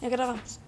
Ya grabamos.